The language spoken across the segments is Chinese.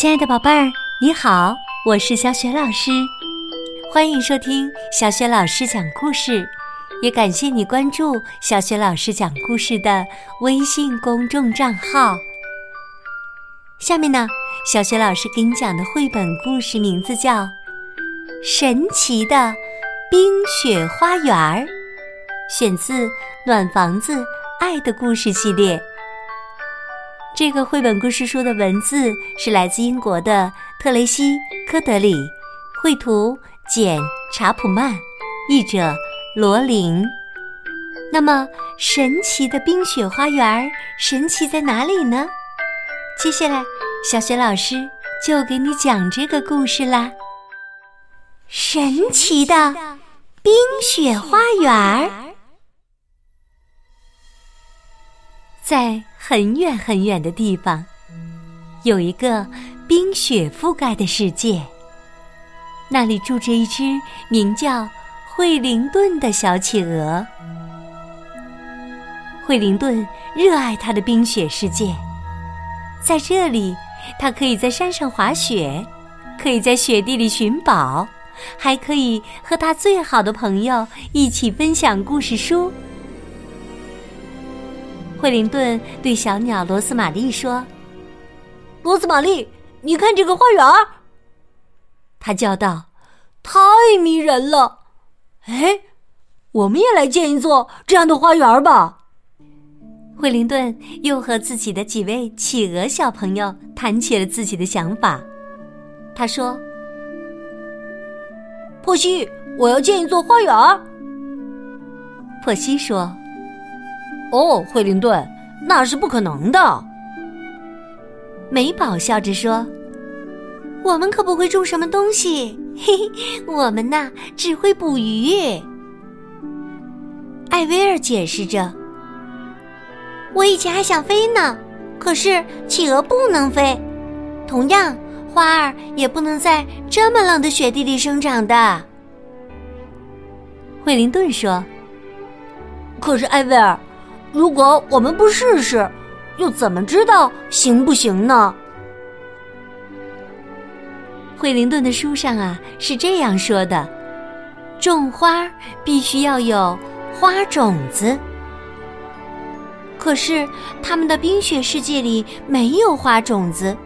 亲爱的宝贝儿，你好，我是小雪老师，欢迎收听小雪老师讲故事，也感谢你关注小雪老师讲故事的微信公众账号。下面呢，小雪老师给你讲的绘本故事名字叫《神奇的冰雪花园》，选自《暖房子爱的故事》系列。这个绘本故事书的文字是来自英国的特雷西·科德里，绘图简·查普曼，译者罗琳。那么，神奇的冰雪花园神奇在哪里呢？接下来，小雪老师就给你讲这个故事啦。神奇的冰雪花园。在很远很远的地方，有一个冰雪覆盖的世界。那里住着一只名叫惠灵顿的小企鹅。惠灵顿热爱他的冰雪世界，在这里，他可以在山上滑雪，可以在雪地里寻宝，还可以和他最好的朋友一起分享故事书。惠灵顿对小鸟罗斯玛丽说：“罗斯玛丽，你看这个花园。”他叫道：“太迷人了！哎，我们也来建一座这样的花园吧。”惠灵顿又和自己的几位企鹅小朋友谈起了自己的想法。他说：“珀西，我要建一座花园。”珀西说。哦，惠灵顿，那是不可能的。美宝笑着说：“我们可不会种什么东西，嘿嘿，我们呐只会捕鱼。”艾薇儿解释着：“我以前还想飞呢，可是企鹅不能飞，同样，花儿也不能在这么冷的雪地里生长的。”惠灵顿说：“可是艾薇儿。”如果我们不试试，又怎么知道行不行呢？惠灵顿的书上啊是这样说的：种花必须要有花种子，可是他们的冰雪世界里没有花种子，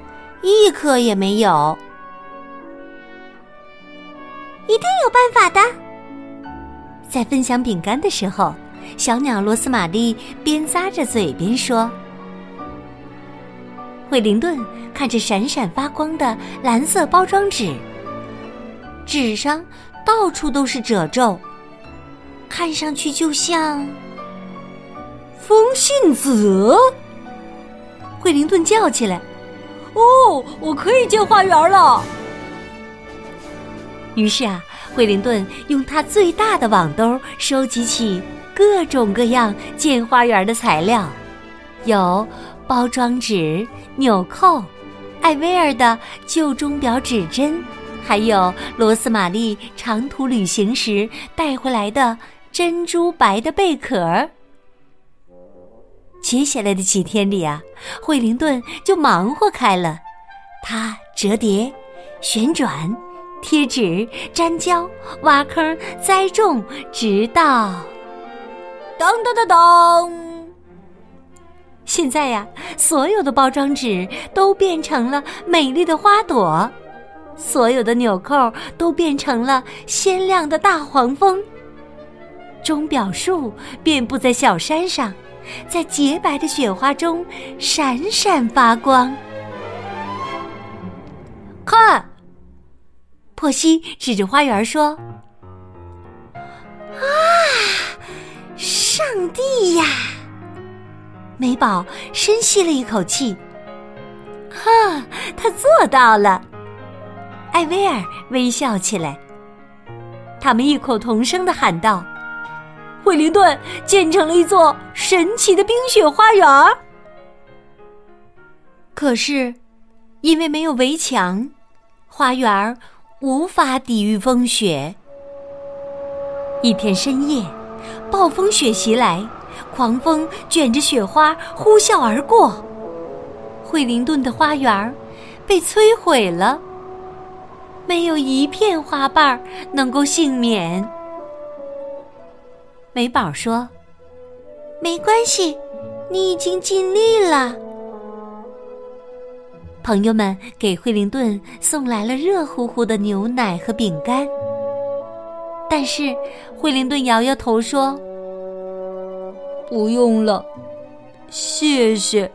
一颗也没有。一定有办法的。在分享饼干的时候。小鸟罗斯玛丽边咂着嘴边说：“惠灵顿看着闪闪发光的蓝色包装纸，纸上到处都是褶皱，看上去就像风信子。”惠灵顿叫起来：“哦，我可以建花园了！”于是啊，惠灵顿用他最大的网兜收集起。各种各样建花园的材料，有包装纸、纽扣、艾薇儿的旧钟表指针，还有罗斯玛丽长途旅行时带回来的珍珠白的贝壳。接下来的几天里啊，惠灵顿就忙活开了，他折叠、旋转、贴纸、粘胶、挖坑、栽种，直到。当当当当！现在呀，所有的包装纸都变成了美丽的花朵，所有的纽扣都变成了鲜亮的大黄蜂。钟表树遍布在小山上，在洁白的雪花中闪闪发光。看，珀西指着花园说：“地呀！美宝深吸了一口气，哈，他做到了。艾薇儿微笑起来，他们异口同声的喊道：“惠灵顿建成了一座神奇的冰雪花园。”可是，因为没有围墙，花园无法抵御风雪。一天深夜。暴风雪袭来，狂风卷着雪花呼啸而过。惠灵顿的花园被摧毁了，没有一片花瓣能够幸免。美宝说：“没关系，你已经尽力了。”朋友们给惠灵顿送来了热乎乎的牛奶和饼干，但是惠灵顿摇摇头说：“不用了，谢谢。”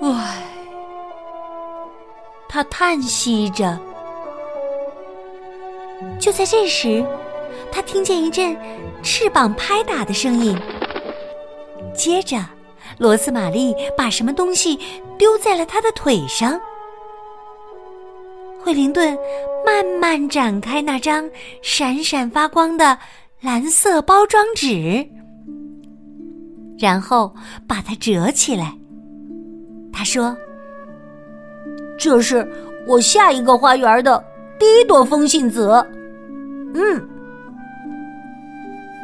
唉，他叹息着。就在这时，他听见一阵翅膀拍打的声音。接着，罗斯玛丽把什么东西丢在了他的腿上。惠灵顿慢慢展开那张闪闪发光的蓝色包装纸，然后把它折起来。他说：“这是我下一个花园的第一朵风信子。”嗯，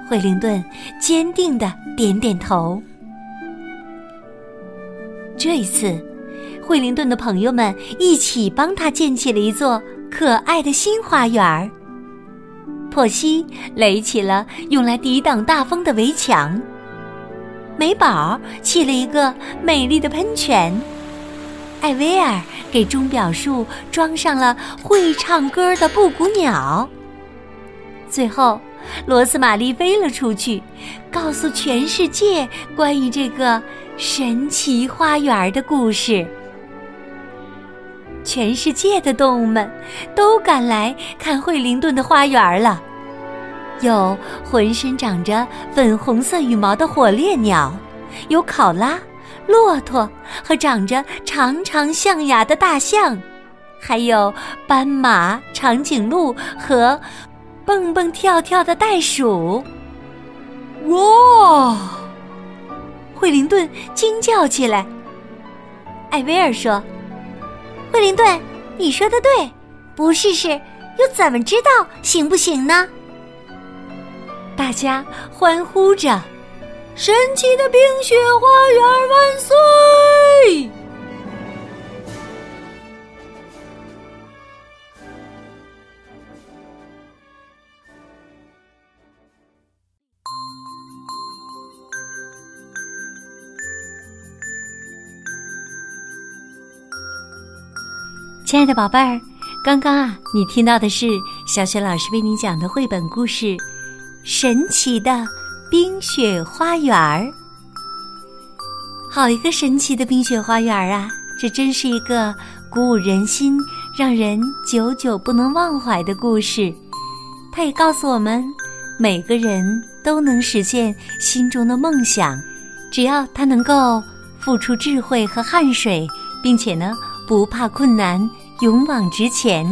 惠灵顿坚定的点点头。这一次，惠灵顿的朋友们一起帮他建起了一座可爱的新花园儿。珀西垒起了用来抵挡大风的围墙。美宝砌了一个美丽的喷泉，艾薇儿给钟表树装上了会唱歌的布谷鸟。最后，罗斯玛丽飞了出去，告诉全世界关于这个神奇花园的故事。全世界的动物们都赶来看惠灵顿的花园了。有浑身长着粉红色羽毛的火烈鸟，有考拉、骆驼和长着长长象牙的大象，还有斑马、长颈鹿和蹦蹦跳跳的袋鼠。哇！惠灵顿惊叫起来。艾薇儿说：“惠灵顿，你说的对，不试试又怎么知道行不行呢？”大家欢呼着：“神奇的冰雪花园万岁！”亲爱的宝贝儿，刚刚啊，你听到的是小雪老师为你讲的绘本故事。神奇的冰雪花园儿，好一个神奇的冰雪花园儿啊！这真是一个鼓舞人心、让人久久不能忘怀的故事。它也告诉我们，每个人都能实现心中的梦想，只要他能够付出智慧和汗水，并且呢，不怕困难，勇往直前。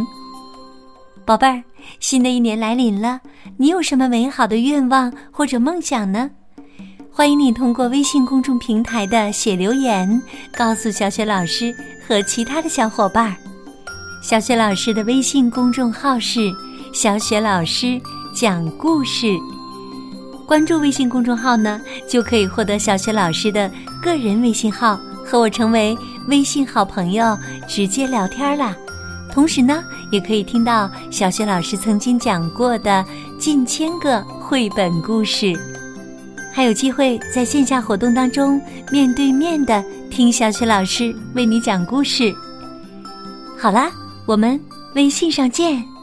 宝贝儿。新的一年来临了，你有什么美好的愿望或者梦想呢？欢迎你通过微信公众平台的写留言，告诉小雪老师和其他的小伙伴。小雪老师的微信公众号是“小雪老师讲故事”，关注微信公众号呢，就可以获得小雪老师的个人微信号，和我成为微信好朋友，直接聊天啦。同时呢，也可以听到小雪老师曾经讲过的近千个绘本故事，还有机会在线下活动当中面对面的听小雪老师为你讲故事。好啦，我们微信上见。